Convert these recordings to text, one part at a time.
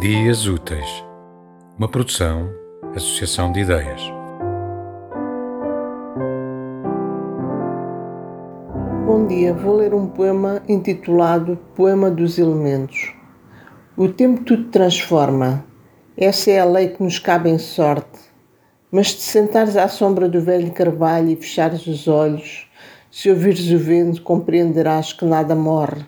Dias Úteis, uma produção, associação de ideias. Bom dia, vou ler um poema intitulado Poema dos Elementos. O tempo tudo transforma, essa é a lei que nos cabe em sorte. Mas te sentares à sombra do velho carvalho e fechares os olhos, se ouvires o vento, compreenderás que nada morre,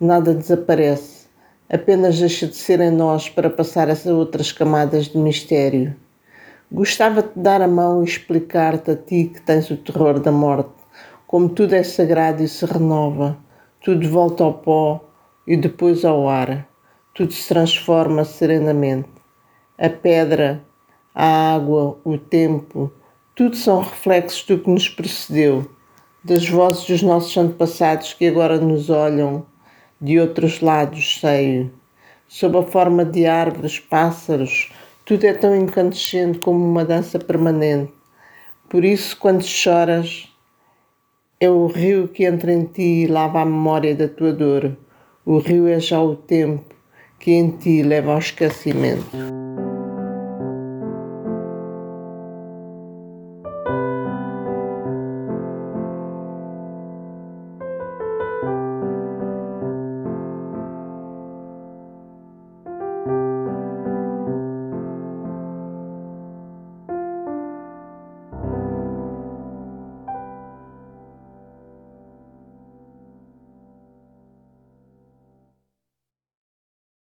nada desaparece apenas deixa de ser em nós para passar a outras camadas de mistério. Gostava de dar a mão e explicar-te a ti que tens o terror da morte, como tudo é sagrado e se renova, tudo volta ao pó e depois ao ar, tudo se transforma serenamente. A pedra, a água, o tempo, tudo são reflexos do que nos precedeu, das vozes dos nossos antepassados que agora nos olham de outros lados cheio, sob a forma de árvores, pássaros, tudo é tão incandescente como uma dança permanente. Por isso, quando choras, é o rio que entra em ti e lava a memória da tua dor. O rio é já o tempo que em ti leva ao esquecimento.